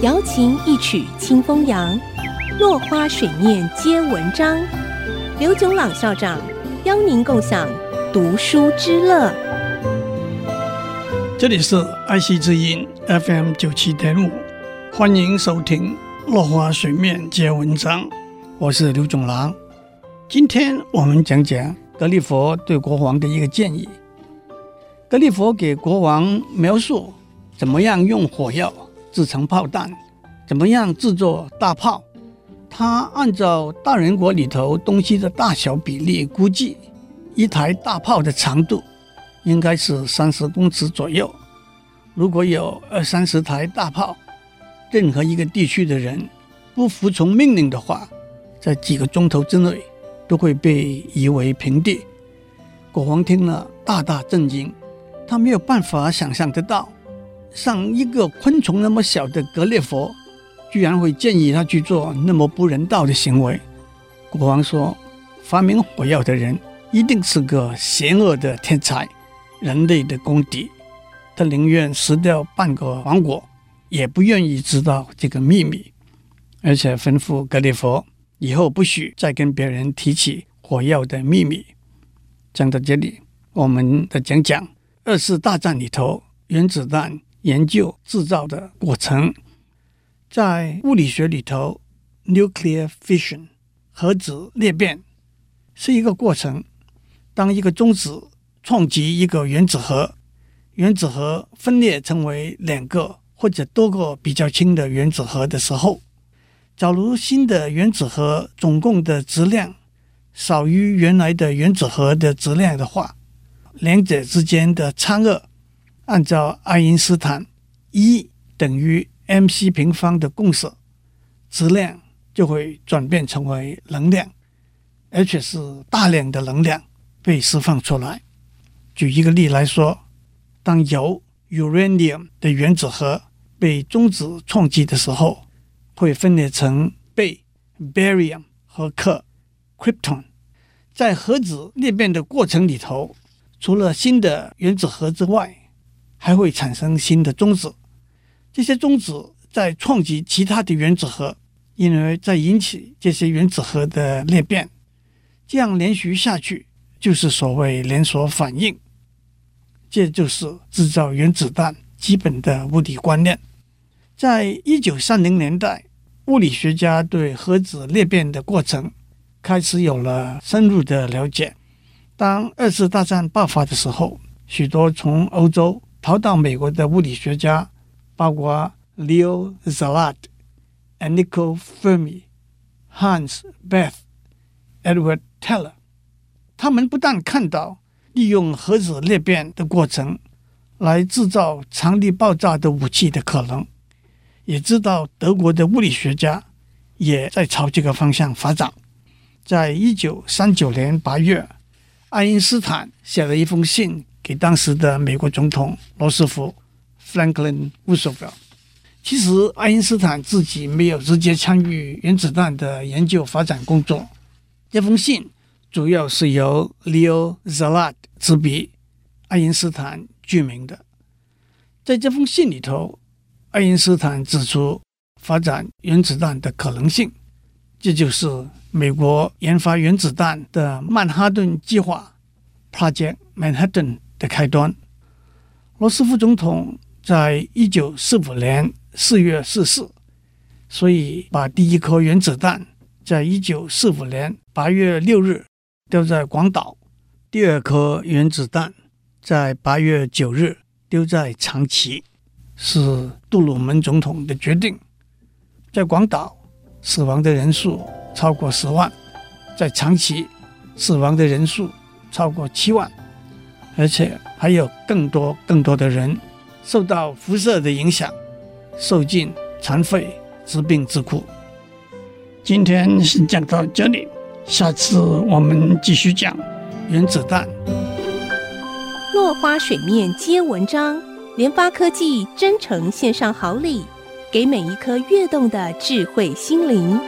瑶琴一曲清风扬，落花水面皆文章。刘炯朗校长邀您共享读书之乐。这里是爱惜之音 FM 九七点五，欢迎收听《落花水面皆文章》，我是刘炯朗。今天我们讲讲格利佛对国王的一个建议。格利佛给国王描述怎么样用火药。制成炮弹，怎么样制作大炮？他按照大人国里头东西的大小比例估计，一台大炮的长度应该是三十公尺左右。如果有二三十台大炮，任何一个地区的人不服从命令的话，在几个钟头之内都会被夷为平地。国王听了大大震惊，他没有办法想象得到。像一个昆虫那么小的格列佛，居然会建议他去做那么不人道的行为。国王说：“发明火药的人一定是个邪恶的天才，人类的公敌。他宁愿死掉半个王国，也不愿意知道这个秘密。而且吩咐格列佛以后不许再跟别人提起火药的秘密。”讲到这里，我们再讲讲二次大战里头原子弹。研究制造的过程，在物理学里头，nuclear fission 核子裂变是一个过程。当一个中子撞击一个原子核，原子核分裂成为两个或者多个比较轻的原子核的时候，假如新的原子核总共的质量少于原来的原子核的质量的话，两者之间的差额。按照爱因斯坦 E 等于 mc 平方的公式，质量就会转变成为能量，而且是大量的能量被释放出来。举一个例来说，当铀 uranium 的原子核被中子撞击的时候，会分裂成钡 barium 和氪 krypton。在核子裂变的过程里头，除了新的原子核之外，还会产生新的中子，这些中子在撞击其他的原子核，因而再引起这些原子核的裂变，这样连续下去就是所谓连锁反应。这就是制造原子弹基本的物理观念。在一九三零年代，物理学家对核子裂变的过程开始有了深入的了解。当二次大战爆发的时候，许多从欧洲逃到美国的物理学家，包括 Leo Szilard、Enrico Fermi、Hans Bethe、Edward Teller，他们不但看到利用核子裂变的过程来制造强力爆炸的武器的可能，也知道德国的物理学家也在朝这个方向发展。在一九三九年八月，爱因斯坦写了一封信。给当时的美国总统罗斯福 （Franklin Roosevelt）。其实，爱因斯坦自己没有直接参与原子弹的研究发展工作。这封信主要是由 Leo Szilard 执笔，爱因斯坦具名的。在这封信里头，爱因斯坦指出发展原子弹的可能性，这就是美国研发原子弹的曼哈顿计划 （Project Manhattan）。的开端，罗斯福总统在一九四五年四月逝世，所以把第一颗原子弹在一九四五年八月六日丢在广岛，第二颗原子弹在八月九日丢在长崎，是杜鲁门总统的决定。在广岛死亡的人数超过十万，在长崎死亡的人数超过七万。而且还有更多更多的人受到辐射的影响，受尽残废、致病之苦。今天先讲到这里，下次我们继续讲原子弹。落花水面皆文章，联发科技真诚献上好礼，给每一颗跃动的智慧心灵。